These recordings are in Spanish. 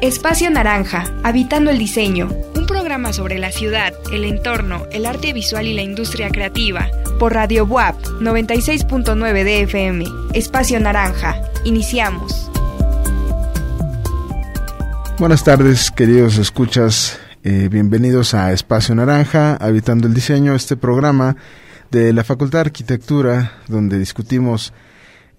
Espacio Naranja, Habitando el Diseño, un programa sobre la ciudad, el entorno, el arte visual y la industria creativa, por Radio WAP 96.9 de FM. Espacio Naranja, iniciamos. Buenas tardes, queridos escuchas. Eh, bienvenidos a Espacio Naranja, Habitando el Diseño, este programa de la Facultad de Arquitectura, donde discutimos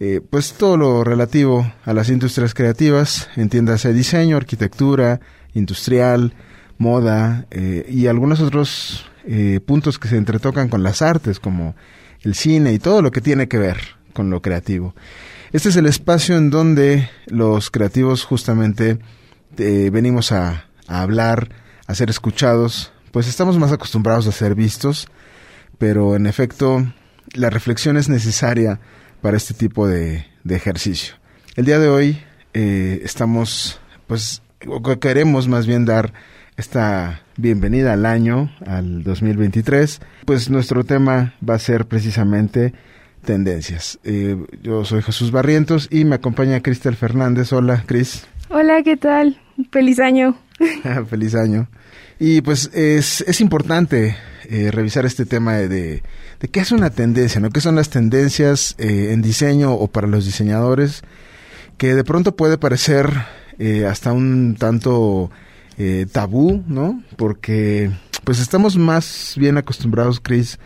eh, pues todo lo relativo a las industrias creativas, entiéndase diseño, arquitectura, industrial, moda eh, y algunos otros eh, puntos que se entretocan con las artes, como el cine y todo lo que tiene que ver con lo creativo. Este es el espacio en donde los creativos justamente venimos a, a hablar, a ser escuchados, pues estamos más acostumbrados a ser vistos, pero en efecto la reflexión es necesaria para este tipo de, ejercicio. El día de hoy eh, estamos, pues, queremos más bien dar esta bienvenida al año, al 2023. Pues nuestro tema va a ser precisamente tendencias. Eh, yo soy Jesús Barrientos y me acompaña Cristel Fernández. Hola, Cris. Hola, ¿qué tal? Feliz año. Feliz año. Y pues es, es importante eh, revisar este tema de, de, qué es una tendencia, ¿no? ¿Qué son las tendencias eh, en diseño o para los diseñadores? Que de pronto puede parecer eh, hasta un tanto tabú, ¿no? Porque pues estamos más bien acostumbrados, Chris,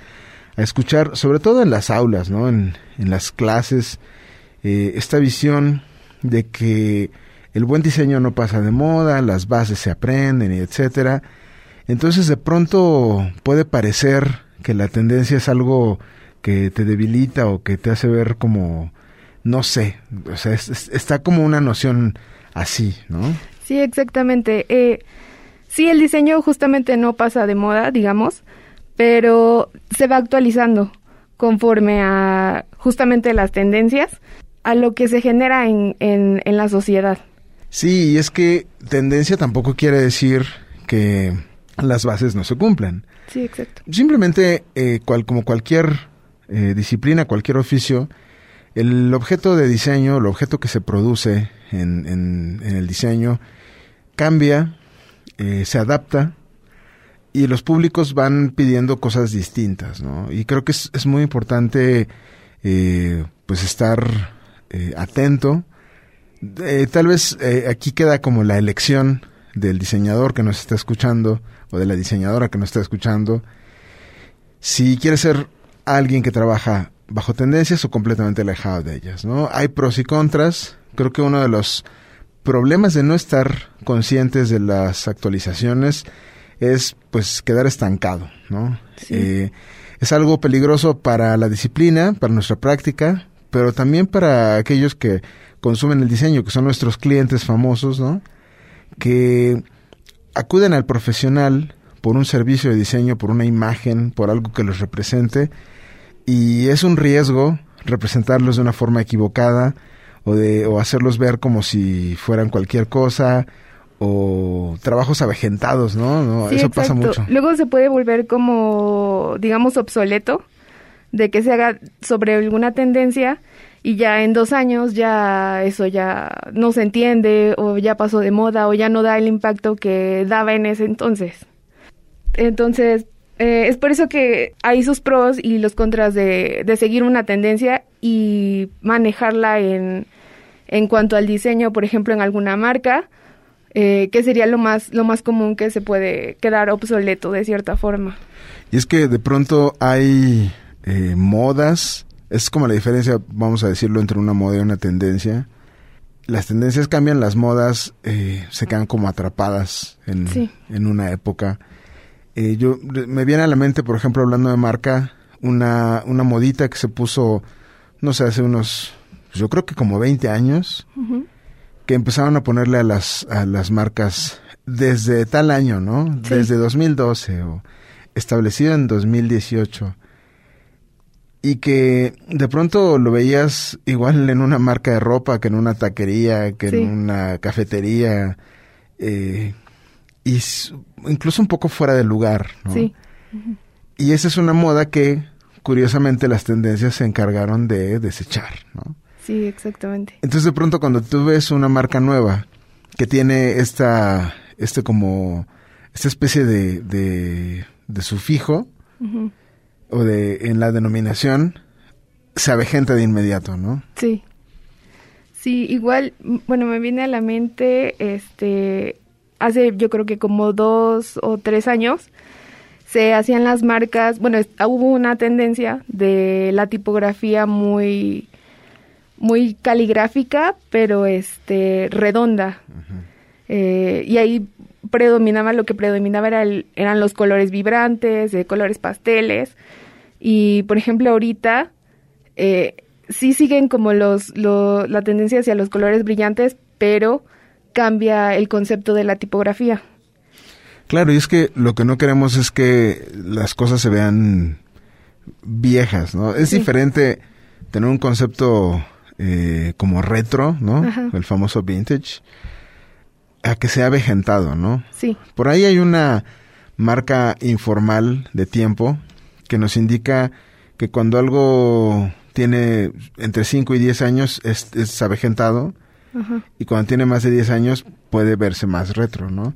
a escuchar, sobre todo en las aulas, ¿no? En, en las clases, esta visión de que el buen diseño no pasa de moda, las bases se aprenden etcétera. Entonces de pronto puede parecer que la tendencia es algo que te debilita o que te hace ver como, no sé, o sea, está como una noción así, ¿no? Sí, exactamente. Eh, sí, el diseño justamente no pasa de moda, digamos, pero se va actualizando conforme a justamente las tendencias, a lo que se genera en, en, en la sociedad. Sí, y es que tendencia tampoco quiere decir que las bases no se cumplen. Simplemente, eh, cual, como cualquier eh, disciplina, cualquier oficio, el objeto de diseño, el objeto que se produce en, en, el diseño, cambia, eh, se adapta y los públicos van pidiendo cosas distintas, ¿no? Y creo que es, es muy importante, pues, estar atento. tal vez aquí queda como la elección del diseñador que nos está escuchando o de la diseñadora que nos está escuchando, si quiere ser alguien que trabaja bajo tendencias o completamente alejado de ellas, ¿no? Hay pros y contras. Creo que uno de los problemas de no estar conscientes de las actualizaciones es pues quedar estancado, ¿no? Eh, es algo peligroso para la disciplina, para nuestra práctica, pero también para aquellos que consumen el diseño, que son nuestros clientes famosos, ¿no? que acuden al profesional por un servicio de diseño, por una imagen, por algo que los represente, y es un riesgo representarlos de una forma equivocada o de o hacerlos ver como si fueran cualquier cosa o trabajos avejentados, ¿no? Eso pasa mucho. Luego se puede volver como digamos obsoleto de que se haga sobre alguna tendencia y ya en dos años ya eso ya no se entiende o ya pasó de moda o ya no da el impacto que daba en ese entonces. Entonces, eh, es por eso que hay sus pros y los contras de, de seguir una tendencia y manejarla en, en cuanto al diseño, por ejemplo, en alguna marca, eh, que sería lo más, lo más común que se puede quedar obsoleto de cierta forma. Y es que de pronto hay eh, modas es como la diferencia, vamos a decirlo, entre una moda y una tendencia. Las tendencias cambian, las modas eh, se quedan como atrapadas en, en una época. Eh, yo me viene a la mente, por ejemplo, hablando de marca, una, una modita que se puso, no sé, hace unos, yo creo que como 20 años, que empezaron a ponerle a las, a las marcas desde tal año, ¿no? Desde 2012 o establecido en 2018 y que de pronto lo veías igual en una marca de ropa que en una taquería, que en una cafetería, eh, y incluso un poco fuera de lugar. ¿no? Sí. Y esa es una moda que, curiosamente, las tendencias se encargaron de desechar. ¿no? Sí, exactamente. Entonces, de pronto, cuando tú ves una marca nueva que tiene esta, este como, esta especie de, de, de sufijo o de, en la denominación, se avejenta de inmediato, ¿no? Sí. Sí, igual, bueno, me viene a la mente, este, hace yo creo que como dos o tres años, se hacían las marcas, bueno, hubo una tendencia de la tipografía muy, muy caligráfica, pero este, redonda. Eh, y ahí predominaba, lo que predominaba era eran los colores vibrantes, de colores pasteles. Y, por ejemplo, ahorita eh, sí siguen como los, la tendencia hacia los colores brillantes, pero cambia el concepto de la tipografía. Claro, y es que lo que no queremos es que las cosas se vean viejas, ¿no? Es diferente tener un concepto eh, como retro, ¿no? El famoso vintage, a que sea avejentado, ¿no? Sí. Por ahí hay una marca informal de tiempo que nos indica que cuando algo tiene entre 5 y 10 años es, es avejentado y cuando tiene más de 10 años puede verse más retro, ¿no?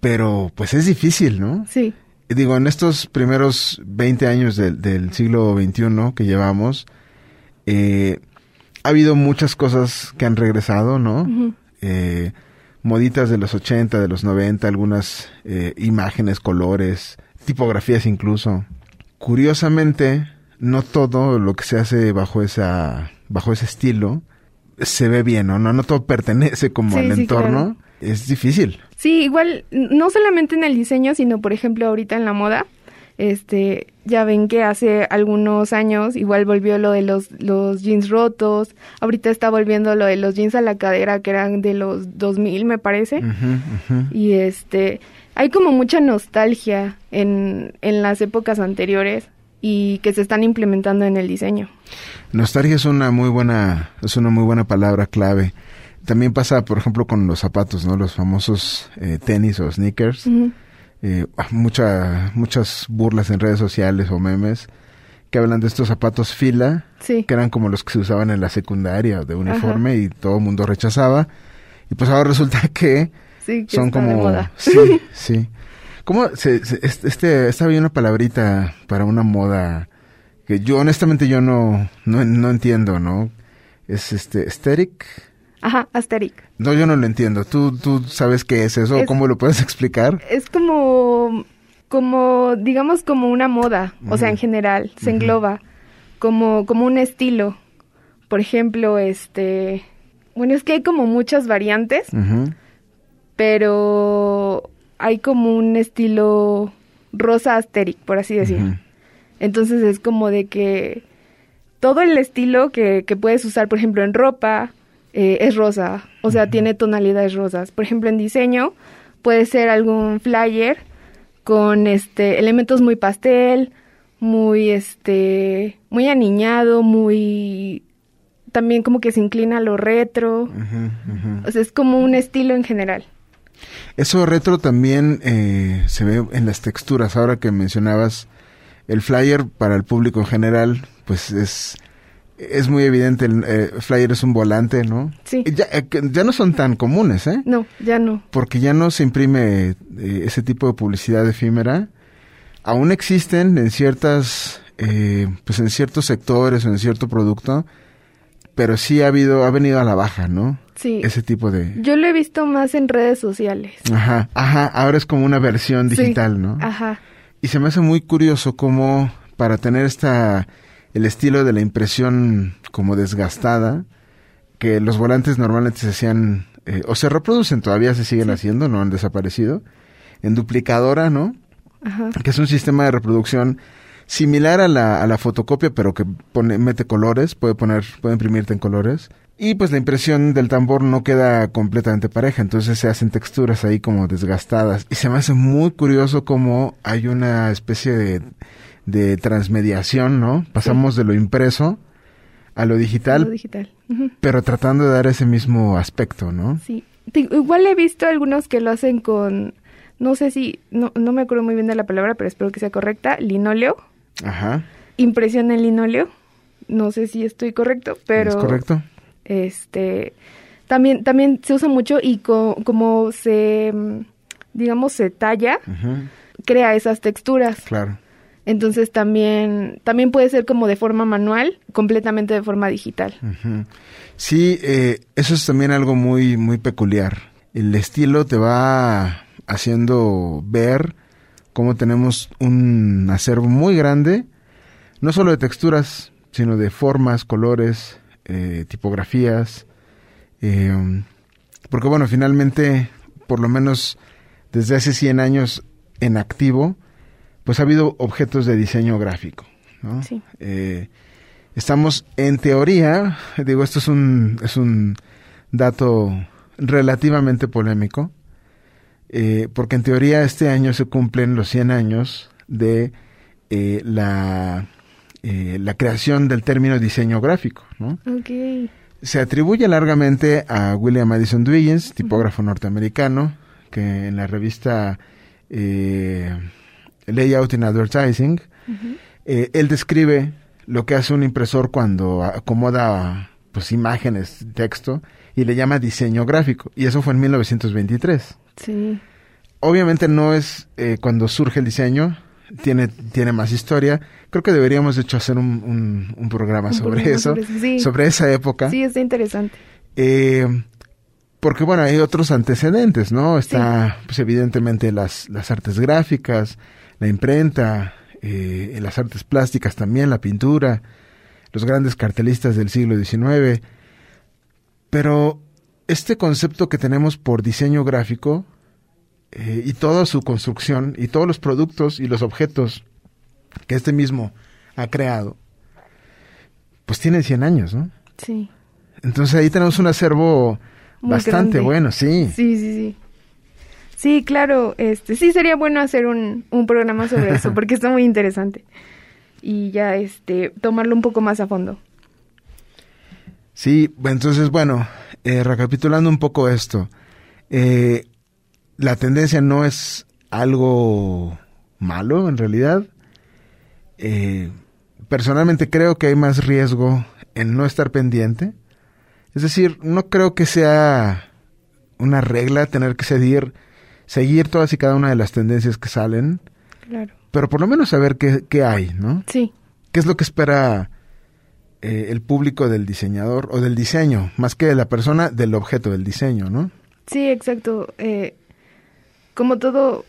Pero pues es difícil, ¿no? Sí. Digo, en estos primeros 20 años del siglo XXI que llevamos, eh, ha habido muchas cosas que han regresado, ¿no? eh, moditas de los 80, de los 90, algunas eh, imágenes, colores, tipografías incluso. Curiosamente, no todo lo que se hace bajo esa bajo ese estilo se ve bien, ¿no? No, no todo pertenece como al entorno. Es difícil. Sí, igual, no solamente en el diseño, sino por ejemplo ahorita en la moda. Este, ya ven que hace algunos años igual volvió lo de los, los jeans rotos, ahorita está volviendo lo de los jeans a la cadera que eran de los 2000 me parece. Y este, hay como mucha nostalgia en, en las épocas anteriores y que se están implementando en el diseño. Nostalgia es una muy buena, es una muy buena palabra clave. También pasa, por ejemplo, con los zapatos, ¿no? Los famosos eh, tenis o sneakers. Eh, ah, mucha, muchas burlas en redes sociales o memes que hablan de estos zapatos fila, que eran como los que se usaban en la secunda de uniforme y todo el mundo rechazaba. Y pues ahora resulta que, son como... Sí, sí. ¿Cómo se, este, estaba bien una palabrita para una moda que yo honestamente yo no, no, entiendo, ¿no? Es este, aesthetic. Ajá, aesthetic. No, yo no lo entiendo. ¿Tú, tú sabes qué es eso? ¿Cómo lo puedes explicar? Es como, como, digamos, como una moda, o sea, en general, se engloba, como, como un estilo. Por ejemplo, este, bueno, es que hay como muchas variantes, pero hay como un estilo rosa asteric, por así decirlo. Entonces es como de que todo el estilo que, que puedes usar, por ejemplo, en ropa, eh, es rosa, o sea, tiene tonalidades rosas. Por ejemplo, en diseño puede ser algún flyer con este elementos muy pastel, muy este muy aniñado, muy también como que se inclina a lo retro. O sea, es como un estilo en general. Eso retro también eh, se ve en las texturas. Ahora que mencionabas el flyer para el público en general, pues es es muy evidente, el eh, flyer es un volante, ¿no? Sí. Ya, eh, ya, no son tan comunes, ¿eh? No, ya no. Porque ya no se imprime ese tipo de publicidad efímera. Aún existen en ciertas, pues en ciertos sectores o en cierto producto, pero sí ha habido, ha venido a la baja, ¿no? Sí. Ese tipo de... Yo lo he visto más en redes sociales. Ajá, ajá, ahora es como una versión digital, ¿no? Ajá. Y se me hace muy curioso cómo para tener esta, el estilo de la impresión como desgastada, que los volantes normalmente se hacían, eh, o se reproducen, todavía se siguen haciendo, no han desaparecido, en duplicadora, ¿no? Ajá. Que es un sistema de reproducción similar a la, a la fotocopia, pero que pone, mete colores, puede poner, puede imprimirte en colores. Y pues la impresión del tambor no queda completamente pareja, entonces se hacen texturas ahí como desgastadas. Y se me hace muy curioso cómo hay una especie de, de transmediación, ¿no? Pasamos de lo impreso a lo digital, digital. pero tratando de dar ese mismo aspecto, ¿no? Sí. Igual he visto algunos que lo hacen con, no sé si, no, no me acuerdo muy bien de la palabra, pero espero que sea correcta, linóleo. Ajá. Impresión en linóleo. No sé si estoy correcto, pero... ¿Es correcto? Este, también, también se usa mucho y como se, digamos, se talla, crea esas texturas. Claro. Entonces también, también puede ser como de forma manual, completamente de forma digital. Sí, eh, eso es también algo muy, muy peculiar. El estilo te va haciendo ver cómo tenemos un acervo muy grande, no solo de texturas, sino de formas, colores, eh, tipografías. Eh, porque bueno, finalmente, por lo menos desde hace 100 años en activo, pues ha habido objetos de diseño gráfico. ¿no? Sí. Eh, estamos en teoría, digo, esto es un, es un dato relativamente polémico, eh, porque en teoría este año se cumplen los 100 años de eh, la, la creación del término diseño gráfico. ¿no? Okay. Se atribuye largamente a William Madison Dwiggins, tipógrafo norteamericano, que en la revista eh, Layout in Advertising, eh, él describe lo que hace un impresor cuando acomoda pues imágenes, texto, y le llama diseño gráfico. Y eso fue en 1923. Sí. Obviamente no es eh, cuando surge el diseño, tiene, tiene más historia. Creo que deberíamos, de hecho, hacer un, un, programa sobre eso, sobre, esa época. Sí, está interesante. Eh, porque, bueno, hay otros antecedentes, ¿no? Está, pues, evidentemente, las, las artes gráficas, la imprenta, eh, las artes plásticas también, la pintura, los grandes cartelistas del siglo XIX. Pero este concepto que tenemos por diseño gráfico eh, y toda su construcción y todos los productos y los objetos que este mismo ha creado, pues tiene 100 años, ¿no? Sí. Entonces ahí tenemos un acervo bastante bueno, sí. Sí, sí, sí. Sí, claro, este, sí sería bueno hacer un, un programa sobre eso, porque está muy interesante. Y ya, este, tomarlo un poco más a fondo. Sí, entonces, bueno, eh, recapitulando un poco esto, eh, la tendencia no es algo malo, en realidad. Eh, personalmente creo que hay más riesgo en no estar pendiente. Es decir, no creo que sea una regla tener que seguir seguir todas y cada una de las tendencias que salen. Claro. Pero por lo menos saber qué, qué hay, ¿no? Sí. ¿Qué es lo que espera eh, el público del diseñador o del diseño, más que de la persona, del objeto del diseño, ¿no? Sí, exacto. Eh, como todo,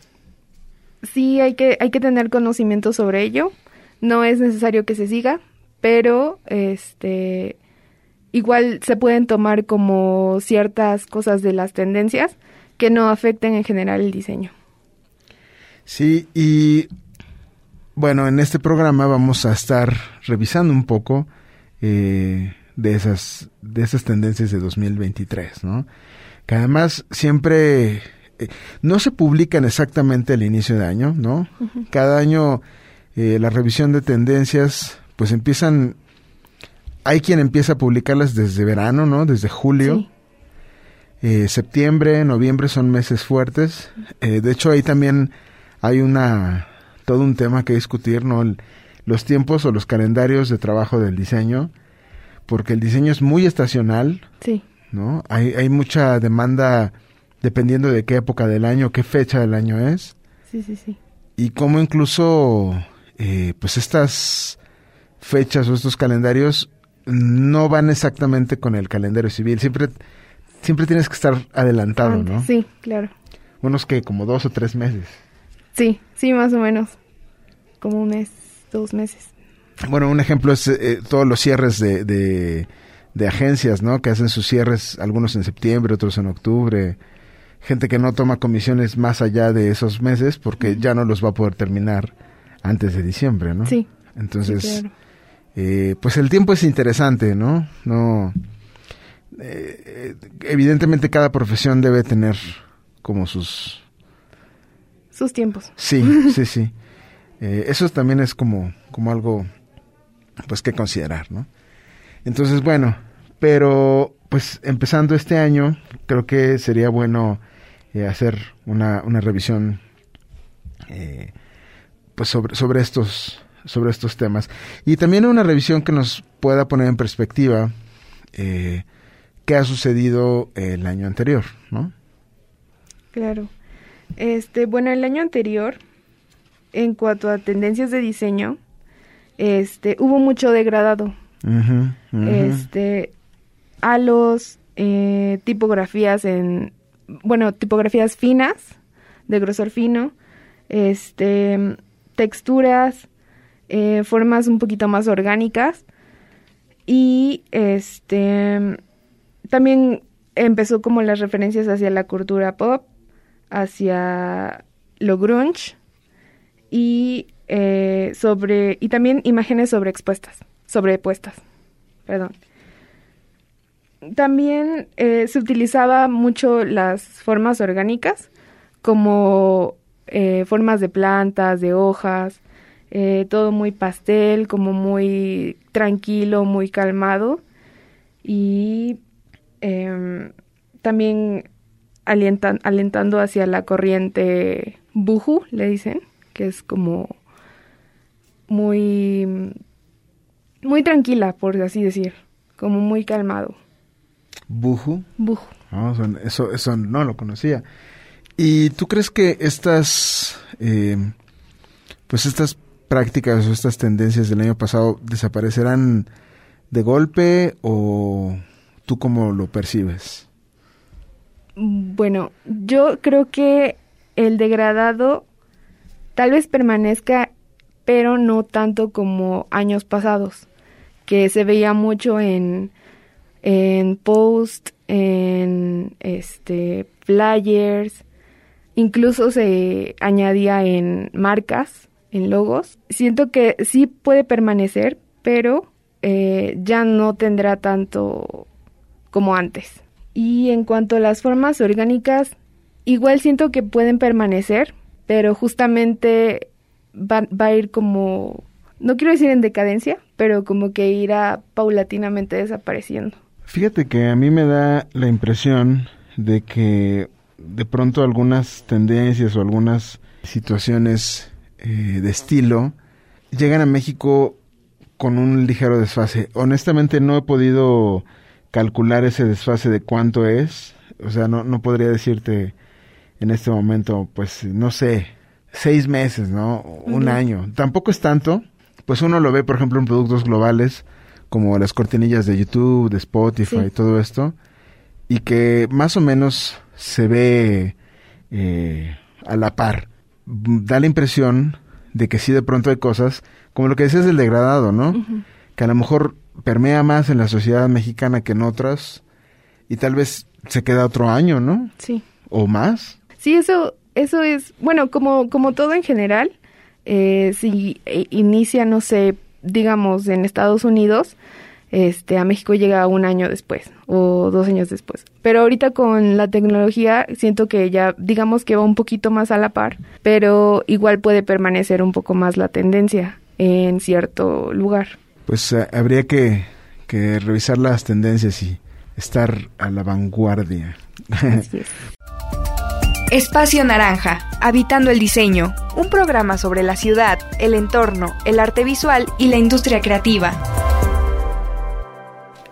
sí hay que, hay que tener conocimiento sobre ello. No es necesario que se siga, pero este igual se pueden tomar como ciertas cosas de las tendencias que no afecten en general el diseño. Sí, y bueno, en este programa vamos a estar revisando un poco eh, de esas de esas tendencias de 2023, ¿no? Que además siempre eh, no se publican exactamente al inicio de año, ¿no? Cada año eh, la revisión de tendencias, pues empiezan, hay quien empieza a publicarlas desde verano, ¿no? Desde julio. Eh, septiembre, noviembre son meses fuertes. Eh, de hecho, ahí también hay una todo un tema que discutir, ¿no? Los tiempos o los calendarios de trabajo del diseño, porque el diseño es muy estacional. Sí. ¿No? Hay, hay mucha demanda dependiendo de qué época del año, qué fecha del año es. Sí, sí, sí. Y cómo incluso, eh, pues estas fechas o estos calendarios no van exactamente con el calendario civil. Siempre siempre tienes que estar adelantado, ¿no? Sí, claro. Unos que como dos o tres meses. Sí, sí, más o menos. Como un mes, dos meses. Bueno, un ejemplo es eh, todos los cierres de, de, agencias, ¿no? Que hacen sus cierres, algunos en septiembre, otros en octubre. Gente que no toma comisiones más allá de esos meses porque ya no los va a poder terminar antes de diciembre, ¿no? Sí. Entonces, eh, pues el tiempo es interesante, ¿no? No eh, evidentemente cada profesión debe tener como sus... Sus tiempos. Sí, sí, sí. Eh, eso también es como, como algo pues que considerar, ¿no? Entonces, bueno, pero pues empezando este año, creo que sería bueno eh, hacer una, una revisión pues sobre, sobre estos sobre estos temas y también una revisión que nos pueda poner en perspectiva eh, qué ha sucedido el año anterior, ¿no? Claro. Este, bueno, el año anterior, en cuanto a tendencias de diseño, este, hubo mucho degradado. Este, halos, eh, tipografías en, bueno, tipografías finas, de grosor fino, este, texturas, eh, formas un poquito más orgánicas y este también empezó como las referencias hacia la cultura pop, hacia lo grunge y eh, sobre y también imágenes sobreexpuestas, sobrepuestas, perdón. También eh, se utilizaba mucho las formas orgánicas como eh, formas de plantas, de hojas, todo muy pastel, como muy tranquilo, muy calmado y em, también alentando hacia la corriente buju, le dicen, que es como muy, muy tranquila, por así decir, como muy calmado. ¿Buju? Buju. eso, eso no lo conocía. ¿Y tú crees que estas, eh, pues estas prácticas o estas tendencias del año pasado desaparecerán de golpe o tú cómo lo percibes? Bueno, yo creo que el degradado tal vez permanezca, pero no tanto como años pasados, que se veía mucho en, en post, en este flyers, incluso se añadía en marcas, en logos. Siento que sí puede permanecer, pero eh, ya no tendrá tanto como antes. Y en cuanto a las formas orgánicas, igual siento que pueden permanecer, pero justamente va, va, a ir como, no quiero decir en decadencia, pero como que irá paulatinamente desapareciendo. Fíjate que a mí me da la impresión de que de pronto algunas tendencias o algunas situaciones eh, de estilo llegan a México con un ligero desfase. Honestamente no he podido calcular ese desfase de cuánto es. O sea, no, no podría decirte en este momento, pues, no sé, seis meses, ¿no? Un año. Tampoco es tanto. Pues uno lo ve, por ejemplo, en productos globales, como las cortinillas de YouTube, de Spotify, y todo esto, y que más o menos se ve eh, a la par. Da la impresión de que sí de pronto hay cosas, como lo que decías del degradado, ¿no? Que a lo mejor permea más en la sociedad mexicana que en otras, y tal vez se queda otro año, ¿no? Sí. O más. Sí, eso, eso es, bueno, como, como todo en general, eh, si eh, inicia, no sé, digamos, en Estados Unidos, este, a México llega un año después o dos años después. Pero ahorita con la tecnología siento que ya, digamos que va un poquito más a la par, pero igual puede permanecer un poco más la tendencia en cierto lugar. Pues eh, habría que, que revisar las tendencias y estar a la vanguardia. Espacio Naranja, Habitando el Diseño, un programa sobre la ciudad, el entorno, el arte visual y la industria creativa.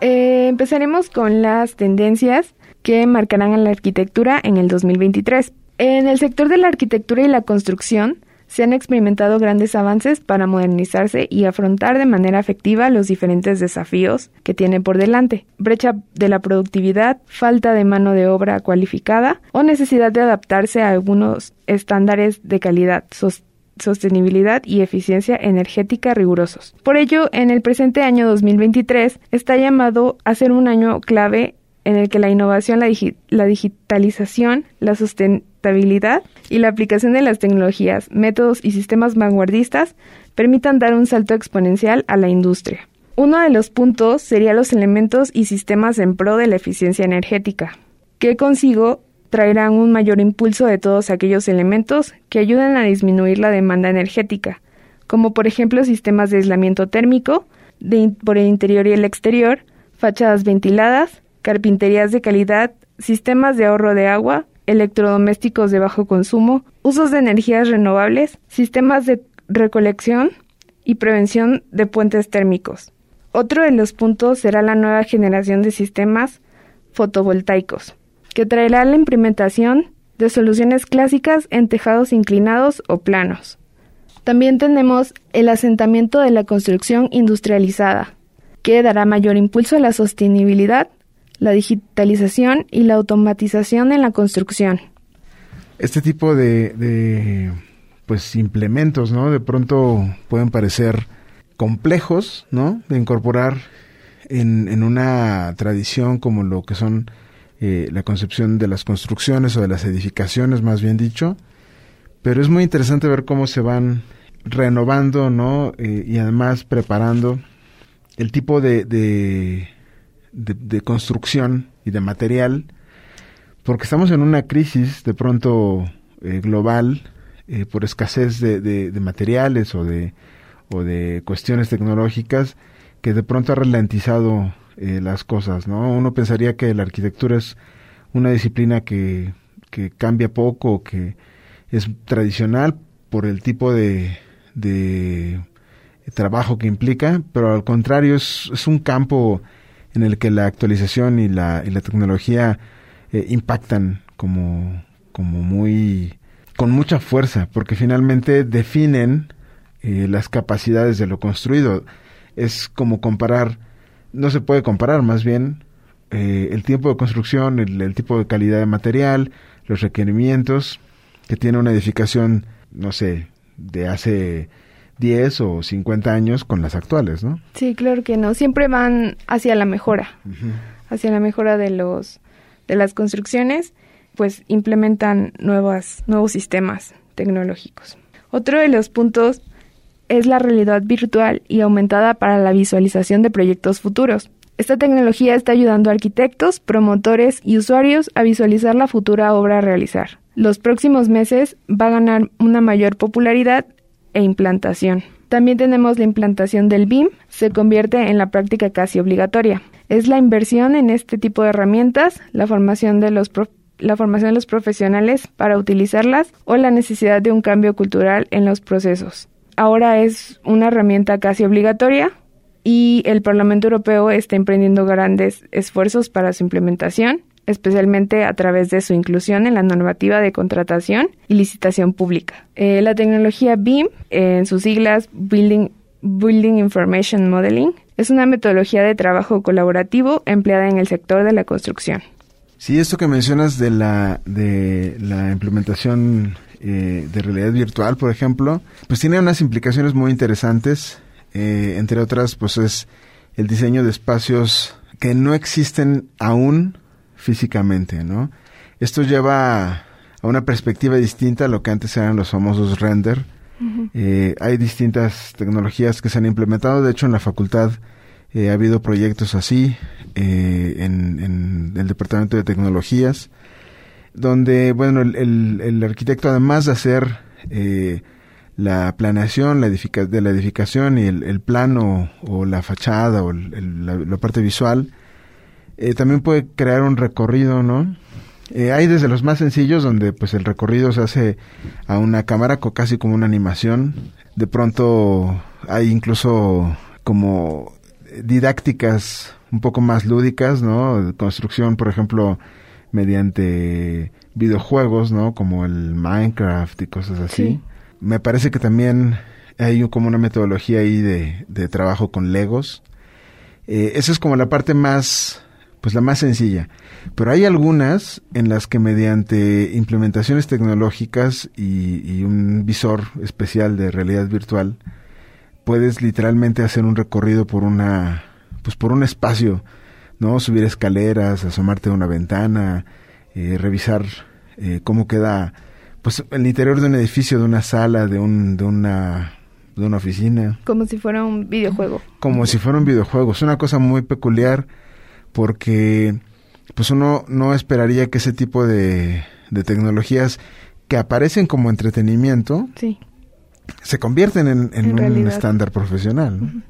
Eh, empezaremos con las tendencias que marcarán a la arquitectura en el 2023. En el sector de la arquitectura y la construcción se han experimentado grandes avances para modernizarse y afrontar de manera efectiva los diferentes desafíos que tiene por delante. Brecha de la productividad, falta de mano de obra cualificada o necesidad de adaptarse a algunos estándares de calidad, sostenibilidad y eficiencia energética rigurosos. Por ello, en el presente año 2023 está llamado a ser un año clave en el que la innovación, la, digitalización, la sustentabilidad y la aplicación de las tecnologías, métodos y sistemas vanguardistas permitan dar un salto exponencial a la industria. Uno de los puntos sería los elementos y sistemas en pro de la eficiencia energética, que consigo traerán un mayor impulso de todos aquellos elementos que ayudan a disminuir la demanda energética, como por ejemplo sistemas de aislamiento térmico por el interior y el exterior, fachadas ventiladas, carpinterías de calidad, sistemas de ahorro de agua, electrodomésticos de bajo consumo, usos de energías renovables, sistemas de recolección y prevención de puentes térmicos. Otro de los puntos será la nueva generación de sistemas fotovoltaicos, que traerá la implementación de soluciones clásicas en tejados inclinados o planos. También tenemos el asentamiento de la construcción industrializada, que dará mayor impulso a la sostenibilidad, la digitalización y la automatización en la construcción. Este tipo de, pues implementos, ¿no? De pronto pueden parecer complejos, ¿no? De incorporar en, en una tradición como lo que son eh, la concepción de las construcciones o de las edificaciones, más bien dicho. Pero es muy interesante ver cómo se van renovando, ¿no? Eh, y además preparando el tipo de, de, de, construcción y de material, porque estamos en una crisis de pronto eh, global por escasez de, de, materiales o de, o de cuestiones tecnológicas que de pronto ha ralentizado eh, las cosas, ¿no? Uno pensaría que la arquitectura es una disciplina que, que cambia poco, que es tradicional por el tipo de, de trabajo que implica, pero al contrario es, es, un campo en el que la actualización y la, y la tecnología eh, impactan como, como muy con mucha fuerza, porque finalmente definen eh, las capacidades de lo construido. Es como comparar no se puede comparar, más bien eh, el tiempo de construcción, el, tipo de calidad de material, los requerimientos que tiene una edificación, no sé, de hace 10 o 50 años con las actuales, ¿no? Sí, claro que no, siempre van hacia la mejora, hacia la mejora de los de las construcciones, pues implementan nuevas nuevos sistemas tecnológicos. Otro de los puntos es la realidad virtual y aumentada para la visualización de proyectos futuros. Esta tecnología está ayudando a arquitectos, promotores y usuarios a visualizar la futura obra a realizar. Los próximos meses va a ganar una mayor popularidad e implantación. También tenemos la implantación del BIM, se convierte en la práctica casi obligatoria. Es la inversión en este tipo de herramientas, la formación de los la formación de los profesionales para utilizarlas o la necesidad de un cambio cultural en los procesos ahora es una herramienta casi obligatoria y el Parlamento Europeo está emprendiendo grandes esfuerzos para su implementación, especialmente a través de su inclusión en la normativa de contratación y licitación pública. Eh, la tecnología BIM, en sus siglas Building, Building Information Modeling, es una metodología de trabajo colaborativo empleada en el sector de la construcción. Sí, esto que mencionas de la, de la implementación eh, de realidad virtual, por ejemplo, pues tiene unas implicaciones muy interesantes. Eh, entre otras, pues es el diseño de espacios que no existen aún físicamente, ¿no? Esto lleva a una perspectiva distinta a lo que antes eran los famosos render. Eh, hay distintas tecnologías que se han implementado. De hecho, en la facultad ha habido proyectos así en, en, el Departamento de Tecnologías donde, bueno, el, el, arquitecto además de hacer eh, la planeación la de la edificación y el, plano o la fachada o la, parte visual, eh, también puede crear un recorrido, ¿no? Eh, hay desde los más sencillos donde pues el recorrido se hace a una cámara casi como una animación. De pronto hay incluso como didácticas un poco más lúdicas, ¿no? Construcción, por ejemplo, mediante videojuegos, ¿no? Como el Minecraft y cosas así. Me parece que también hay como una metodología ahí de, de trabajo con Legos. Eh, esa es como la parte más, pues la más sencilla. Pero hay algunas en las que mediante implementaciones tecnológicas y, y un visor especial de realidad virtual, puedes literalmente hacer un recorrido por una, pues por un espacio ¿no? Subir escaleras, asomarte a una ventana, eh, revisar eh, cómo queda pues el interior de un edificio, de una sala, de un de una de una oficina. Como si fuera un videojuego. Como si fuera un videojuego. Es una cosa muy peculiar porque pues uno no esperaría que ese tipo de, de tecnologías que aparecen como entretenimiento se convierten en, un estándar profesional.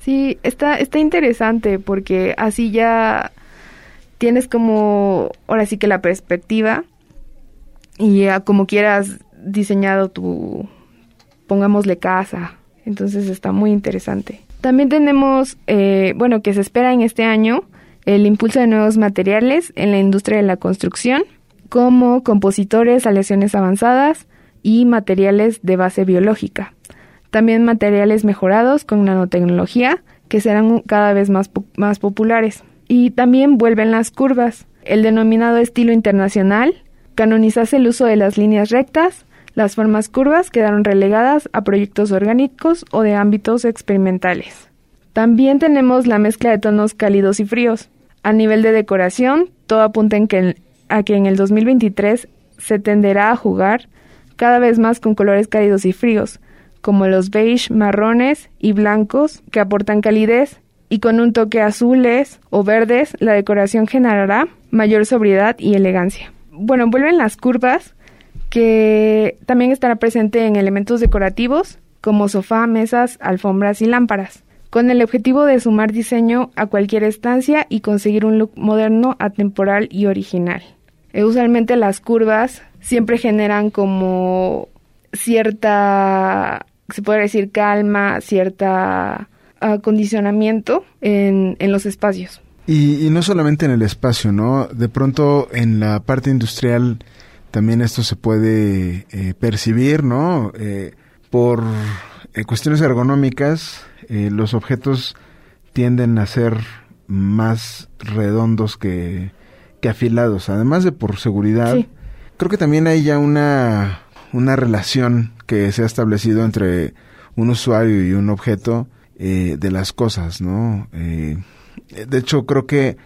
Sí, está, está interesante porque así ya tienes como, ahora sí que la perspectiva y ya como quieras diseñado tu, pongámosle casa. Entonces está muy interesante. También tenemos, eh, bueno, que se espera en este año el impulso de nuevos materiales en la industria de la construcción, como compositores, aleaciones avanzadas y materiales de base biológica. También materiales mejorados con nanotecnología que serán cada vez más, más populares. Y también vuelven las curvas. El denominado estilo internacional canonizase el uso de las líneas rectas, las formas curvas quedaron relegadas a proyectos orgánicos o de ámbitos experimentales. También tenemos la mezcla de tonos cálidos y fríos. A nivel de decoración, todo apunta a que en el 2023 se tenderá a jugar cada vez más con colores cálidos y fríos, como los beige, marrones y blancos, que aportan calidez, y con un toque azules o verdes, la decoración generará mayor sobriedad y elegancia. Bueno, vuelven las curvas, que también estará presente en elementos decorativos como sofá, mesas, alfombras y lámparas, con el objetivo de sumar diseño a cualquier estancia y conseguir un look moderno, atemporal y original. Eh, usualmente las curvas siempre generan como cierta, se puede decir, calma, cierta acondicionamiento en, en los espacios. Y, y, no solamente en el espacio, ¿no? De pronto en la parte industrial también esto se puede eh, percibir, ¿no? Eh, por eh, cuestiones ergonómicas, los objetos tienden a ser más redondos que, que afilados, además de por seguridad. Creo que también hay ya una, una relación que se ha establecido entre un usuario y un objeto de las cosas, ¿no? de hecho, creo que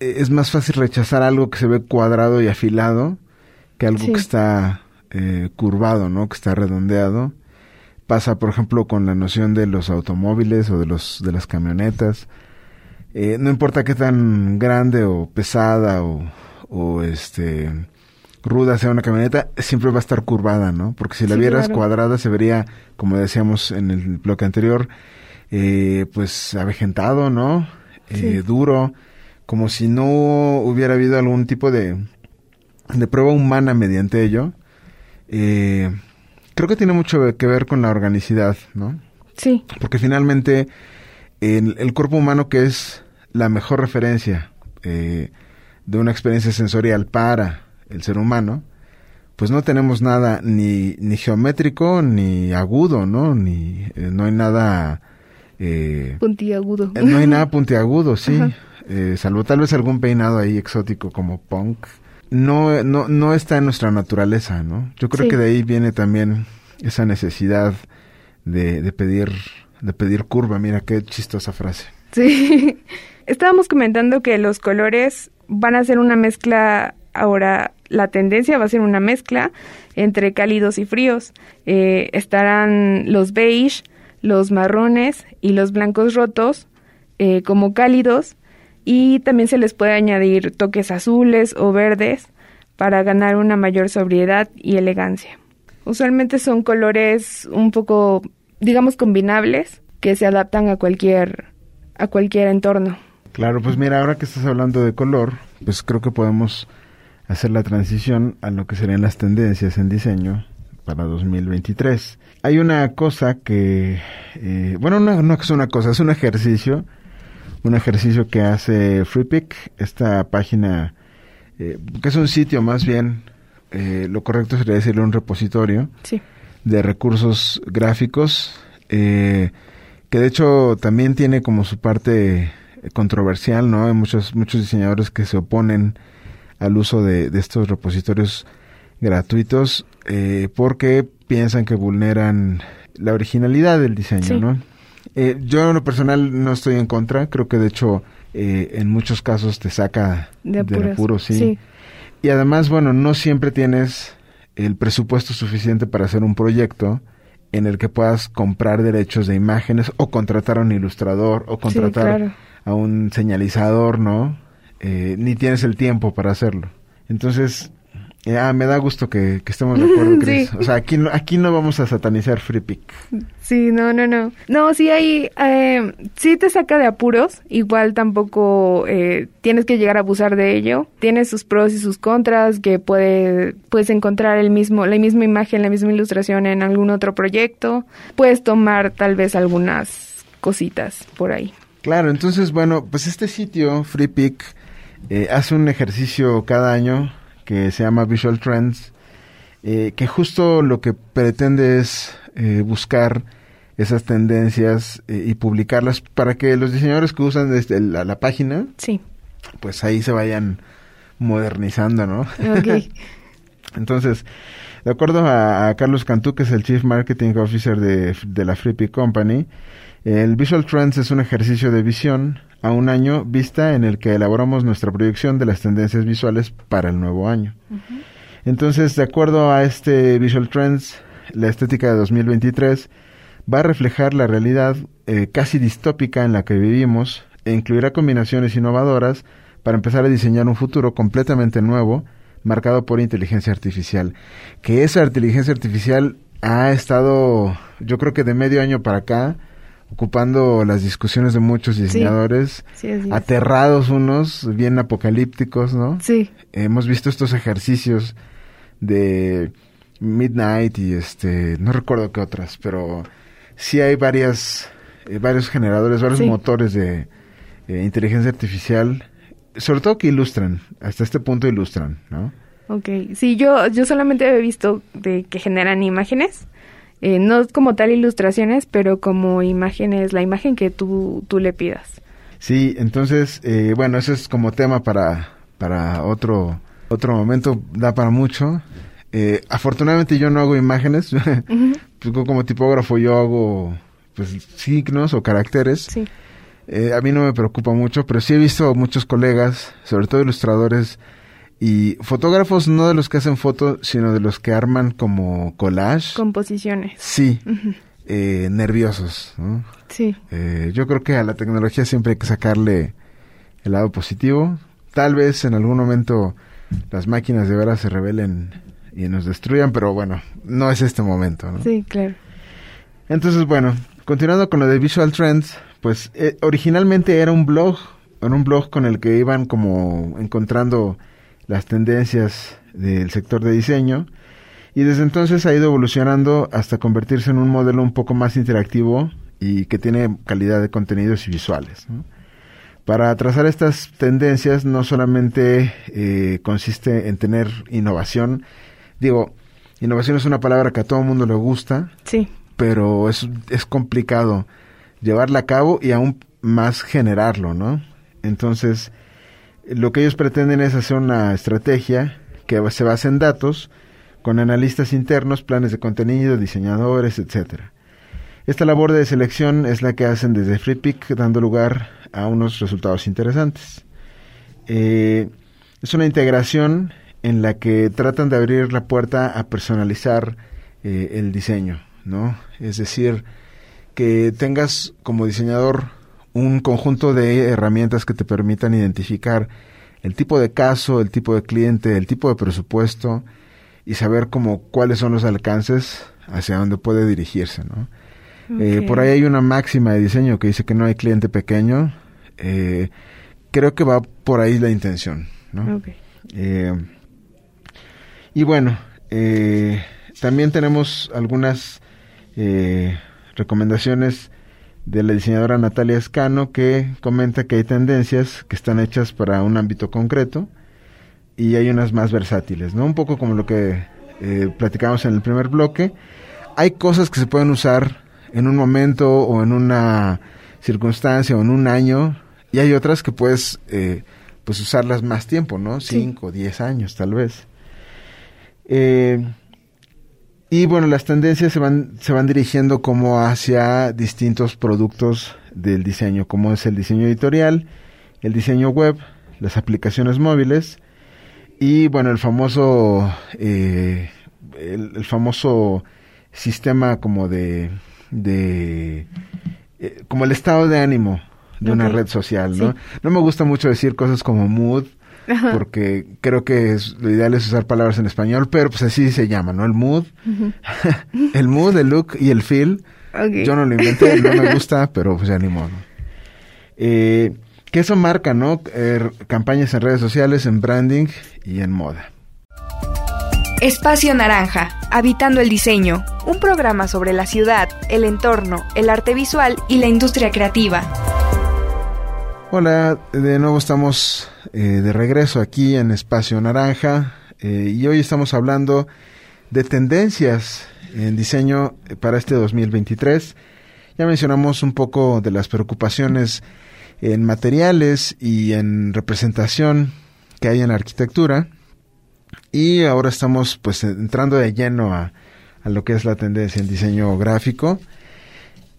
es más fácil rechazar algo que se ve cuadrado y afilado que algo que está eh, curvado, ¿no? Que está redondeado. Pasa, por ejemplo, con la noción de los automóviles o de los de las camionetas. Eh, no importa qué tan grande o pesada o, o este ruda sea una camioneta, siempre va a estar curvada, ¿no? Porque si la vieras cuadrada se vería, como decíamos en el bloque anterior, eh, pues avejentado, ¿no? Eh, duro, como si no hubiera habido algún tipo de de prueba humana mediante ello, eh, creo que tiene mucho que ver con la organicidad, ¿no? Sí. Porque finalmente el, cuerpo humano que es la mejor referencia eh, de una experiencia sensorial para el ser humano, pues no tenemos nada ni, ni geométrico ni agudo, ¿no? Ni eh, no hay nada puntiagudo. no hay nada puntiagudo, sí. salvo tal vez algún peinado ahí exótico como punk no, no, no está en nuestra naturaleza, ¿no? Yo creo que de ahí viene también esa necesidad de, de pedir, de pedir curva. Mira qué chistosa frase. Sí. Estábamos comentando que los colores van a ser una mezcla ahora la tendencia va a ser una mezcla entre cálidos y fríos. Eh, estarán los beige, los marrones y los blancos rotos eh, como cálidos y también se les puede añadir toques azules o verdes para ganar una mayor sobriedad y elegancia. Usualmente son colores un poco, digamos, combinables que se adaptan a cualquier a cualquier entorno. Claro, pues mira, ahora que estás hablando de color, pues creo que podemos hacer la transición a lo que serían las tendencias en diseño para 2023. Hay una cosa que, eh, bueno, no, no es una cosa, es un ejercicio un ejercicio que hace FreePick, esta página, eh, que es un sitio más bien, eh, lo correcto sería decirle un repositorio de recursos gráficos, eh, que de hecho también tiene como su parte controversial, ¿no? Hay muchos, muchos diseñadores que se oponen al uso de, estos repositorios gratuitos porque piensan que vulneran la originalidad del diseño, ¿no? Eh, yo en lo personal no estoy en contra, creo que de hecho eh, en muchos casos te saca de, apuro, sí. Y además, bueno, no siempre tienes el presupuesto suficiente para hacer un proyecto en el que puedas comprar derechos de imágenes o contratar a un ilustrador o contratar a un señalizador, ¿no? Eh, ni tienes el tiempo para hacerlo. Entonces, Ah, me da gusto que, estemos de acuerdo, Chris. O sea, aquí no, aquí no vamos a satanizar FreePick. Sí, no, no, no. No, sí hay, eh, sí te saca de apuros. Igual tampoco eh, tienes que llegar a abusar de ello. Tiene sus pros y sus contras, que puede, puedes encontrar el mismo, la misma imagen, la misma ilustración en algún otro proyecto. Puedes tomar tal vez algunas cositas por ahí. Claro, entonces, bueno, pues este sitio, FreePic, eh, hace un ejercicio cada año que se llama Visual Trends, eh, que justo lo que pretende es eh, buscar esas tendencias y publicarlas para que los diseñadores que usan desde la, la, página, sí. pues ahí se vayan modernizando, ¿no? Okay. Entonces, de acuerdo a, a, Carlos Cantú, que es el Chief Marketing Officer de, de la FreePic Company, el Visual Trends es un ejercicio de visión a un año vista en el que elaboramos nuestra proyección de las tendencias visuales para el nuevo año. Entonces, de acuerdo a este Visual Trends, la estética de 2023 va a reflejar la realidad eh, casi distópica en la que vivimos e incluirá combinaciones innovadoras para empezar a diseñar un futuro completamente nuevo, marcado por inteligencia artificial. Que esa inteligencia artificial ha estado, yo creo que de medio año para acá, ocupando las discusiones de muchos diseñadores, sí, sí, aterrados unos, bien apocalípticos, ¿no? Sí. Hemos visto estos ejercicios de Midnight y este, no recuerdo qué otras, pero sí hay varias, eh, varios generadores, varios motores de eh, inteligencia artificial, sobre todo que ilustran, hasta este punto ilustran, ¿no? Ok, sí, yo, yo solamente he visto de que generan imágenes, eh, no como tal ilustraciones, pero como imágenes, la imagen que tú, tú le pidas. Sí, entonces, eh, bueno, eso es como tema para, para otro, otro momento, da para mucho. Eh, afortunadamente yo no hago imágenes, pues, como tipógrafo yo hago pues signos o caracteres. Sí. Eh, a mí no me preocupa mucho, pero sí he visto muchos colegas, sobre todo ilustradores, y fotógrafos no de los que hacen fotos, sino de los que arman como collage. Composiciones. Sí, eh, nerviosos. ¿no? Sí. Eh, yo creo que a la tecnología siempre hay que sacarle el lado positivo. Tal vez en algún momento las máquinas de veras se rebelen y nos destruyan, pero bueno, no es este momento. ¿no? Sí, claro. Entonces, bueno, continuando con lo de Visual Trends, pues eh, originalmente era un blog, era un blog con el que iban como encontrando las tendencias del sector de diseño y desde entonces ha ido evolucionando hasta convertirse en un modelo un poco más interactivo y que tiene calidad de contenidos y visuales. ¿no? Para trazar estas tendencias no solamente eh, consiste en tener innovación, digo, innovación es una palabra que a todo el mundo le gusta, sí. pero es, es complicado llevarla a cabo y aún más generarlo, ¿no? Entonces, lo que ellos pretenden es hacer una estrategia que se base en datos, con analistas internos, planes de contenido, diseñadores, etcétera. Esta labor de selección es la que hacen desde FreePic, dando lugar a unos resultados interesantes. Eh, es una integración en la que tratan de abrir la puerta a personalizar eh, el diseño, ¿no? Es decir, que tengas como diseñador un conjunto de herramientas que te permitan identificar el tipo de caso, el tipo de cliente, el tipo de presupuesto y saber como cuáles son los alcances hacia dónde puede dirigirse, ¿no? Eh, por ahí hay una máxima de diseño que dice que no hay cliente pequeño. Eh, creo que va por ahí la intención, ¿no? Eh, y bueno, eh, también tenemos algunas eh, recomendaciones de la diseñadora Natalia Escano que comenta que hay tendencias que están hechas para un ámbito concreto y hay unas más versátiles, ¿no? Un poco como lo que eh, platicamos en el primer bloque. Hay cosas que se pueden usar en un momento o en una circunstancia o en un año y hay otras que puedes eh, pues usarlas más tiempo, ¿no? Sí. Cinco, diez años tal vez. Eh, y bueno, las tendencias se van, se van dirigiendo como hacia distintos productos del diseño, como es el diseño editorial, el diseño web, las aplicaciones móviles y bueno, el famoso, eh, el, el famoso sistema como de, de eh, como el estado de ánimo de una red social, ¿no? Sí. No me gusta mucho decir cosas como mood, Ajá. porque creo que es, lo ideal es usar palabras en español, pero pues así se llama, ¿no? El mood, el mood, el look y el feel. Yo no lo inventé, no me gusta, pero pues ya ni modo. Eh, que eso marca, ¿no? Eh, campañas en redes sociales, en branding y en moda. Espacio Naranja, Habitando el Diseño, un programa sobre la ciudad, el entorno, el arte visual y la industria creativa. Hola, de nuevo estamos eh, de regreso aquí en Espacio Naranja eh, y hoy estamos hablando de tendencias en diseño para este 2023. Ya mencionamos un poco de las preocupaciones en materiales y en representación que hay en la arquitectura y ahora estamos pues entrando de lleno a, a lo que es la tendencia en diseño gráfico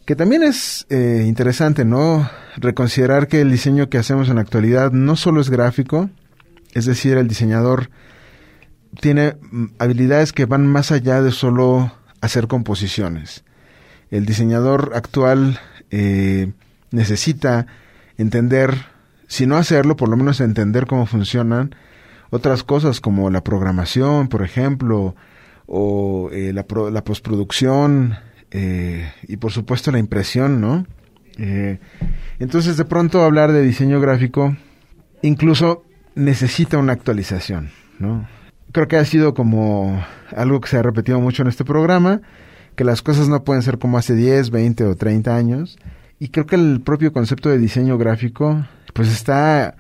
que también es eh, interesante, ¿no? Reconsiderar que el diseño que hacemos en la actualidad no solo es gráfico, es decir, el diseñador tiene mm, habilidades que van más allá de solo hacer composiciones. El diseñador actual eh, necesita entender, si no hacerlo, por lo menos entender cómo funcionan otras cosas como la programación, por ejemplo, o eh, la, la postproducción, eh, y por supuesto la impresión, ¿no? Eh, entonces de pronto hablar de diseño gráfico incluso necesita una actualización, ¿no? Creo que ha sido como algo que se ha repetido mucho en este programa, que las cosas no pueden ser como hace 10, 20 o 30 años, y creo que el propio concepto de diseño gráfico pues está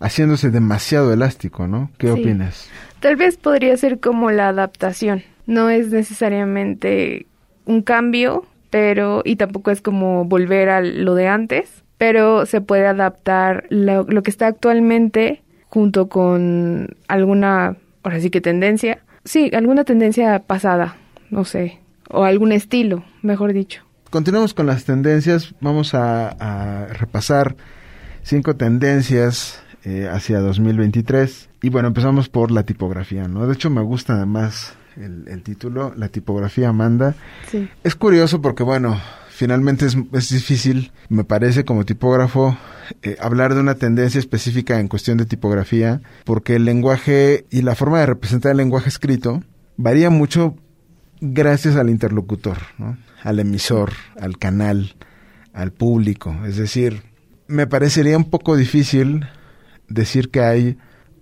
haciéndose demasiado elástico, ¿no? ¿Qué opinas? Tal vez podría ser como la adaptación, no es necesariamente un cambio, pero y tampoco es como volver a lo de antes, pero se puede adaptar lo, que está actualmente junto con alguna, ahora sí que tendencia, sí, alguna tendencia pasada, no sé, o algún estilo, mejor dicho. Continuamos con las tendencias, vamos a, repasar cinco tendencias eh, hacia 2023 y bueno, empezamos por la tipografía, ¿no? De hecho me gusta además el, título, La tipografía manda. Es curioso porque, bueno, finalmente es, es, difícil, me parece, como tipógrafo, eh, hablar de una tendencia específica en cuestión de tipografía, porque el lenguaje y la forma de representar el lenguaje escrito varía mucho gracias al interlocutor, al emisor, al canal, al público. Es decir, me parecería un poco difícil decir que hay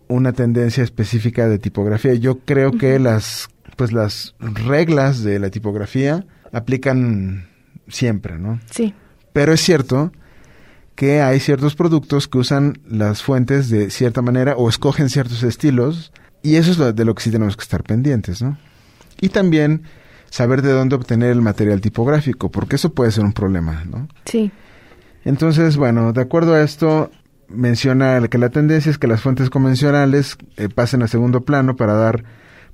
una tendencia específica de tipografía. Yo creo que las pues las reglas de la tipografía aplican siempre, ¿no? Sí. Pero es cierto que hay ciertos productos que usan las fuentes de cierta manera o escogen ciertos estilos y eso es de lo que sí tenemos que estar pendientes, ¿no? Y también saber de dónde obtener el material tipográfico, porque eso puede ser un problema, ¿no? Sí. Entonces, bueno, de acuerdo a esto, menciona que la tendencia es que las fuentes convencionales eh, pasen a segundo plano para dar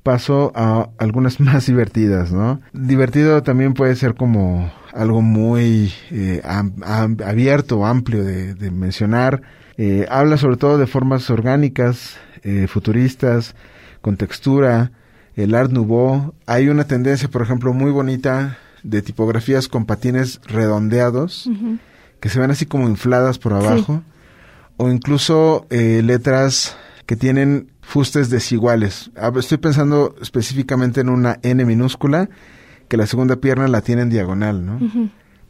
paso a algunas más divertidas, ¿no? Divertido también puede ser como algo muy eh, abierto, amplio de, mencionar. Eh, habla sobre todo de formas orgánicas, eh, futuristas, con textura, el Art Nouveau. Hay una tendencia, por ejemplo, muy bonita de tipografías con patines redondeados, que se ven así como infladas por abajo, o incluso letras que tienen fustes desiguales. Estoy pensando específicamente en una N minúscula, que la segunda pierna la tiene en diagonal, ¿no?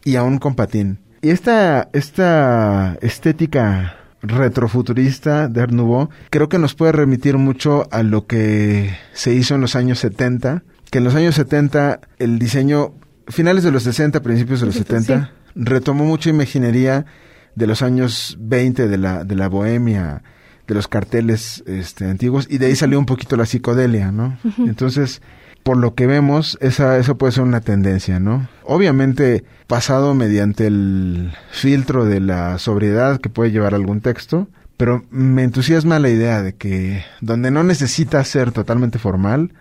Y aún con patín. Y esta, esta estética retrofuturista de Art Nouveau creo que nos puede remitir mucho a lo que se hizo en los años 70, que en los años 70 el diseño, finales de los 60, principios de los 70, retomó mucha imaginería de los años 20 de la, de la bohemia, de los carteles este, antiguos y de ahí salió un poquito la psicodelia, ¿no? Entonces, por lo que vemos, esa, eso puede ser una tendencia, ¿no? Obviamente, pasado mediante el filtro de la sobriedad que puede llevar algún texto, pero me entusiasma la idea de que donde no necesita ser totalmente formal,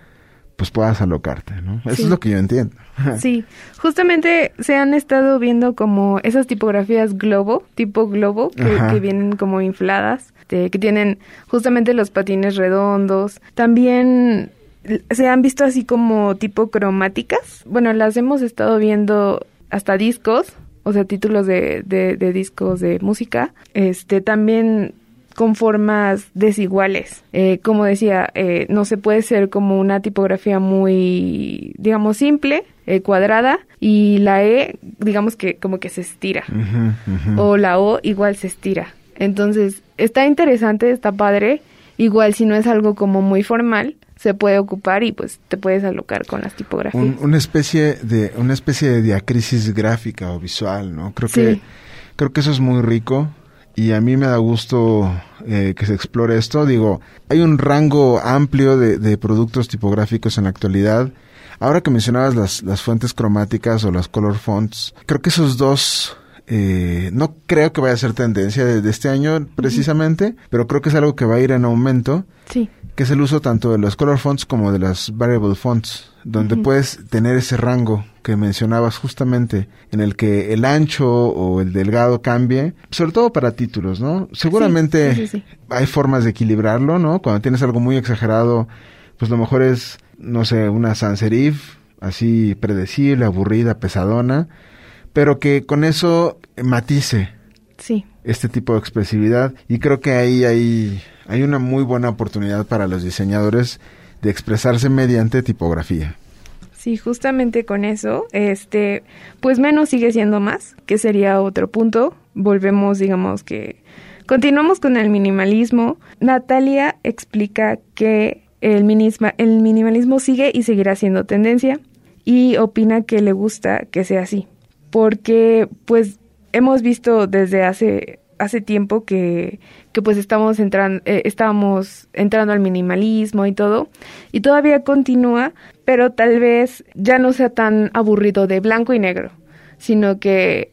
pues puedas alocarte, ¿no? Eso es lo que yo entiendo. sí, justamente se han estado viendo como esas tipografías globo, tipo globo, que vienen como infladas que tienen justamente los patines redondos. También se han visto así como tipo cromáticas. Bueno, las hemos estado viendo hasta discos, o sea, títulos de, de, discos de música. Este, también con formas desiguales. Eh, como decía, eh, no se puede ser como una tipografía muy, digamos, simple, eh, cuadrada, y la E, digamos que como que se estira. O la O igual se estira. Entonces, está interesante, está padre. Igual si no es algo como muy formal, se puede ocupar y pues te puedes alocar con las tipografías. una especie de una especie de diacrisis gráfica o visual, ¿no? Creo que creo que eso es muy rico y a mí me da gusto eh, que se explore esto. Digo, hay un rango amplio de, de, productos tipográficos en la actualidad. Ahora que mencionabas las, las fuentes cromáticas o las color fonts, creo que esos dos eh, no creo que vaya a ser tendencia de, este año precisamente, pero creo que es algo que va a ir en aumento. Sí. Que es el uso tanto de los color fonts como de las variable fonts, donde puedes tener ese rango que mencionabas justamente, en el que el ancho o el delgado cambie, sobre todo para títulos, ¿no? Seguramente hay formas de equilibrarlo, ¿no? Cuando tienes algo muy exagerado, pues lo mejor es, no sé, una sans serif, así predecible, aburrida, pesadona, pero que con eso matice sí. este tipo de expresividad y creo que ahí hay, hay una muy buena oportunidad para los diseñadores de expresarse mediante tipografía. Sí, justamente con eso, este, pues menos sigue siendo más, que sería otro punto. Volvemos, digamos que continuamos con el minimalismo. Natalia explica que el, el minimalismo sigue y seguirá siendo tendencia y opina que le gusta que sea así porque pues hemos visto desde hace hace tiempo que, que pues estamos entrando eh, estábamos entrando al minimalismo y todo y todavía continúa pero tal vez ya no sea tan aburrido de blanco y negro sino que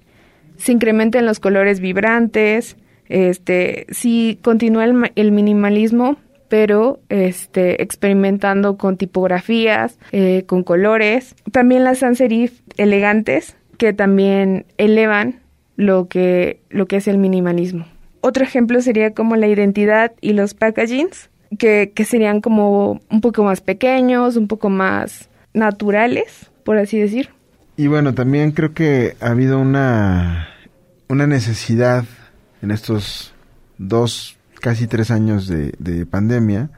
se incrementen los colores vibrantes este sí continúa el, el minimalismo pero este experimentando con tipografías eh, con colores. También las sans serif elegantes que también elevan lo que, lo que es el minimalismo. Otro ejemplo sería como la identidad y los packagings, que, que serían como un poco más pequeños, un poco más naturales, por así decir. Y bueno, también creo que ha habido una, una necesidad en estos dos, casi tres años de, de pandemia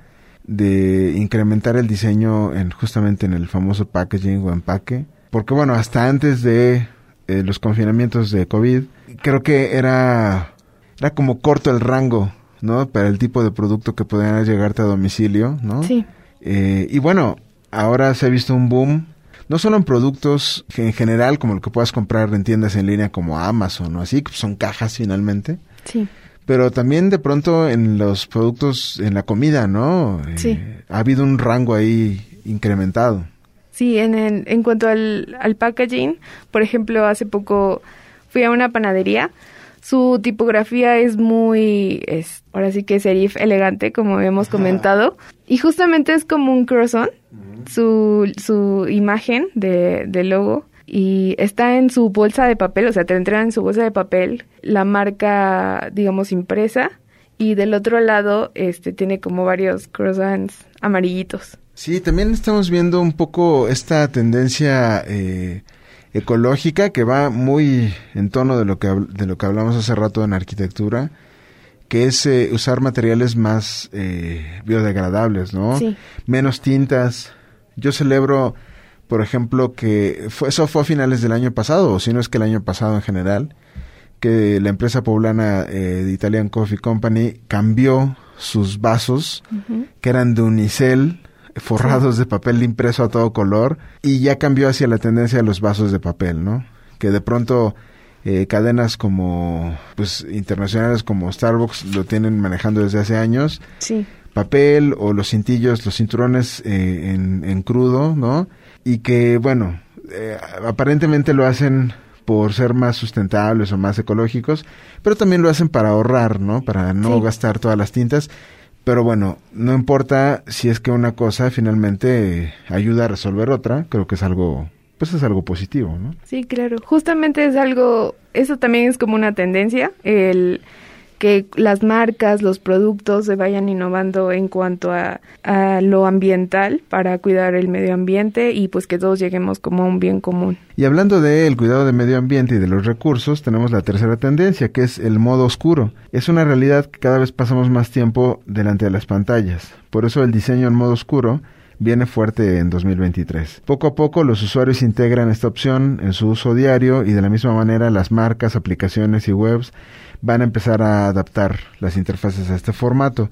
de incrementar el diseño en justamente en el famoso packaging o empaque porque bueno, hasta antes de eh, los confinamientos de COVID, creo que era, era como corto el rango, ¿no? Para el tipo de producto que podían llegarte a domicilio, ¿no? Sí. Eh, y bueno, ahora se ha visto un boom, no solo en productos en general, como lo que puedas comprar en tiendas en línea como Amazon o así, que son cajas finalmente. Sí. Pero también de pronto en los productos, en la comida, ¿no? Sí. Eh, ha habido un rango ahí incrementado. Sí, en, en cuanto al, al packaging, por ejemplo, hace poco fui a una panadería. Su tipografía es muy, es, ahora sí que serif elegante, como hemos comentado. Y justamente es como un croissant, su, su imagen de, de logo. Y está en su bolsa de papel, o sea, te entra en su bolsa de papel la marca, digamos, impresa. Y del otro lado, este, tiene como varios croissants amarillitos. Sí, también estamos viendo un poco esta tendencia eh, ecológica que va muy en tono de lo que de lo que hablamos hace rato en arquitectura, que es eh, usar materiales más eh, biodegradables, ¿no? Sí. Menos tintas. Yo celebro, por ejemplo, que fue, eso fue a finales del año pasado, o si no es que el año pasado en general, que la empresa poblana de Italian Coffee Company cambió sus vasos, que eran de unicel, forrados de papel impreso a todo color y ya cambió hacia la tendencia de los vasos de papel, ¿no? Que de pronto eh, cadenas como pues internacionales como Starbucks lo tienen manejando desde hace años. Sí. Papel o los cintillos, los cinturones eh, en, en, crudo, ¿no? Y que, bueno, eh, aparentemente lo hacen por ser más sustentables o más ecológicos, pero también lo hacen para ahorrar, ¿no? Para no Sí. gastar todas las tintas. Pero bueno, no importa si es que una cosa finalmente ayuda a resolver otra, creo que es algo, pues es algo positivo, ¿no? Sí, claro. Justamente es algo, eso también es como una tendencia, el que las marcas, los productos se vayan innovando en cuanto a, a lo ambiental para cuidar el medio ambiente y pues que todos lleguemos como a un bien común. Y hablando del cuidado del medio ambiente y de los recursos, tenemos la tercera tendencia, que es el modo oscuro. Es una realidad que cada vez pasamos más tiempo delante de las pantallas. Por eso el diseño en modo oscuro viene fuerte en 2023. Poco a poco los usuarios integran esta opción en su uso diario y de la misma manera las marcas, aplicaciones y webs van a empezar a adaptar las interfaces a este formato.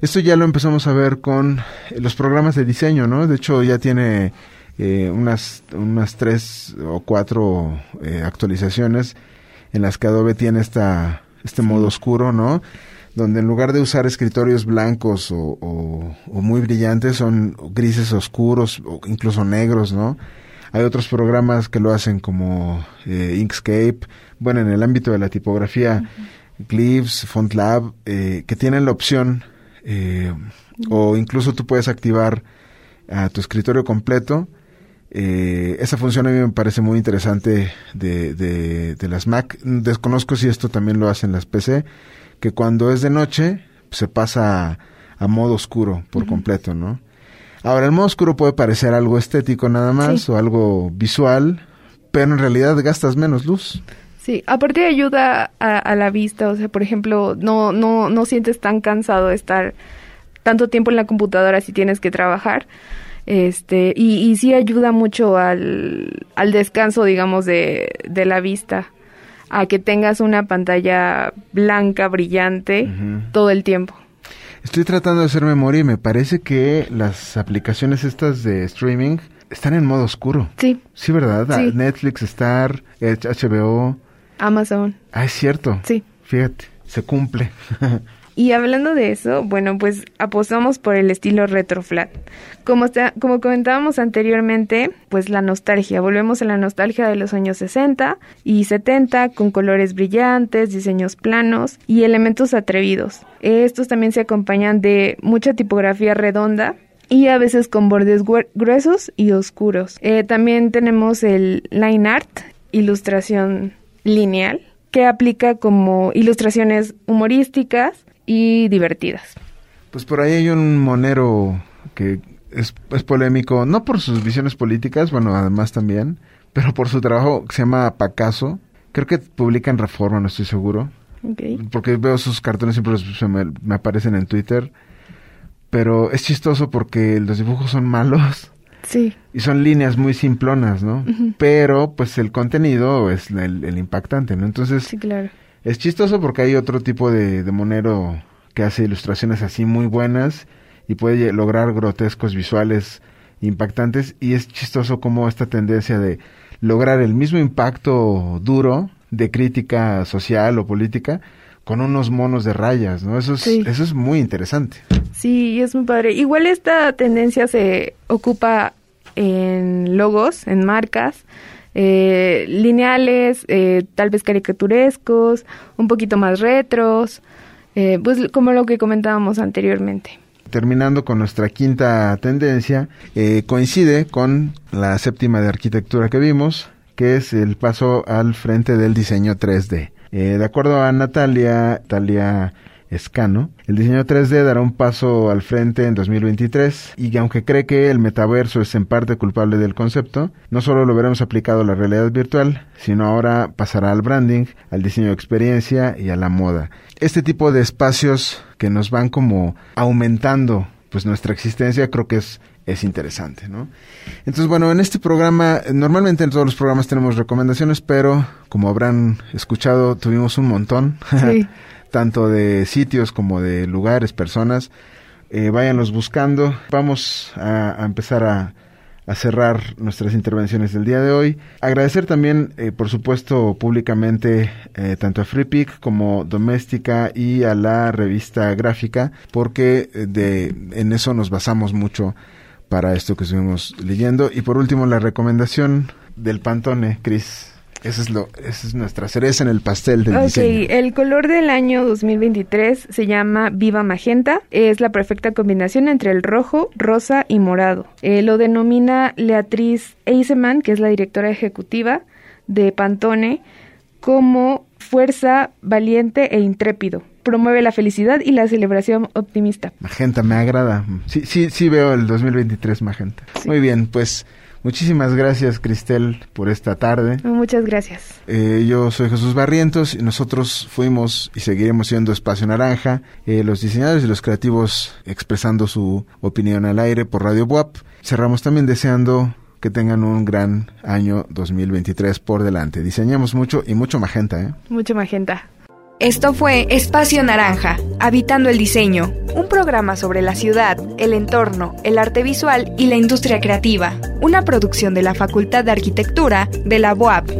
Esto ya lo empezamos a ver con los programas de diseño, ¿no? De hecho ya tiene eh, unas, unas tres o cuatro eh, actualizaciones en las que Adobe tiene esta, este modo oscuro, ¿no? Donde en lugar de usar escritorios blancos o, o muy brillantes, son grises oscuros o incluso negros, ¿no? Hay otros programas que lo hacen como eh, Inkscape, bueno, en el ámbito de la tipografía, Glyphs, FontLab, eh, que tienen la opción, eh, o incluso tú puedes activar a tu escritorio completo. Eh, esa función a mí me parece muy interesante de, de, de, las Mac. Desconozco si esto también lo hacen las PC, que cuando es de noche se pasa a, modo oscuro por completo, ¿no? Ahora, el modo oscuro puede parecer algo estético nada más o algo visual, pero en realidad gastas menos luz. Sí, aparte ayuda a, la vista, o sea, por ejemplo, no, no, no sientes tan cansado de estar tanto tiempo en la computadora si tienes que trabajar. Este, y, y sí ayuda mucho al, al descanso, digamos, de, de la vista, a que tengas una pantalla blanca, brillante, todo el tiempo. Estoy tratando de hacer memoria y me parece que las aplicaciones estas de streaming están en modo oscuro. Sí. Sí, ¿verdad? Netflix, Star, HBO. Amazon. Ah, es cierto. Sí. Fíjate, se cumple. Y hablando de eso, bueno, pues apostamos por el estilo retroflat. Como, como comentábamos anteriormente, pues la nostalgia. Volvemos a la nostalgia de los años 60 y 70 con colores brillantes, diseños planos y elementos atrevidos. Estos también se acompañan de mucha tipografía redonda y a veces con bordes gruesos y oscuros. Eh, también tenemos el line art, ilustración lineal, que aplica como ilustraciones humorísticas y divertidas. Pues por ahí hay un monero que es, es polémico, no por sus visiones políticas, bueno, además también, pero por su trabajo que se llama Pacaso. Creo que publica en Reforma, no estoy seguro. Porque veo sus cartones siempre me, me, aparecen en Twitter. Pero es chistoso porque los dibujos son malos. Sí. Y son líneas muy simplonas, ¿no? Pero pues el contenido es el, el, impactante, ¿no? Entonces... Sí, claro. Es chistoso porque hay otro tipo de, monero que hace ilustraciones así muy buenas y puede lograr grotescos visuales impactantes y es chistoso como esta tendencia de lograr el mismo impacto duro de crítica social o política con unos monos de rayas, ¿no? Eso es, eso es muy interesante. Sí, es muy padre. Igual esta tendencia se ocupa en logos, en marcas, eh, lineales, eh, tal vez caricaturescos, un poquito más retros, eh, pues como lo que comentábamos anteriormente. Terminando con nuestra quinta tendencia, coincide con la séptima de arquitectura que vimos, que es el paso al frente del diseño 3D. De acuerdo a Natalia, Natalia Escano. El diseño 3D dará un paso al frente en 2023 y aunque cree que el metaverso es en parte culpable del concepto, no solo lo veremos aplicado a la realidad virtual, sino ahora pasará al branding, al diseño de experiencia y a la moda. Este tipo de espacios que nos van como aumentando pues nuestra existencia creo que es es interesante, ¿no? Entonces, bueno, en este programa, normalmente en todos los programas tenemos recomendaciones, pero como habrán escuchado, tuvimos un montón. Sí. tanto de sitios como de lugares, personas. Eh, váyanlos buscando. Vamos a, empezar a, cerrar nuestras intervenciones del día de hoy. Agradecer también, eh, por supuesto, públicamente eh, tanto a FreePic como Doméstica y a la revista gráfica, porque de, en eso nos basamos mucho para esto que estuvimos leyendo. Y por último, la recomendación del Pantone, Cris. Esa es, lo, esa es nuestra cereza en el pastel del Ok, el color del año 2023 se llama Viva Magenta. Es la perfecta combinación entre el rojo, rosa y morado. Eh, lo denomina Leatriz Eiseman, que es la directora ejecutiva de Pantone, como fuerza valiente e intrépido. Promueve la felicidad y la celebración optimista. Magenta, me agrada. Sí, sí, sí veo el 2023 Magenta. Muy bien, pues Muchísimas gracias, Cristel, por esta tarde. Muchas gracias. Eh, yo soy Jesús Barrientos y nosotros fuimos y seguiremos siendo Espacio Naranja, eh, los diseñadores y los creativos expresando su opinión al aire por Radio WAP. Cerramos también deseando que tengan un gran año 2023 por delante. Diseñamos mucho y mucho magenta, ¿eh? Mucho magenta. Esto fue Espacio Naranja, Habitando el Diseño, un programa sobre la ciudad, el entorno, el arte visual y la industria creativa, una producción de la Facultad de Arquitectura de la UAP.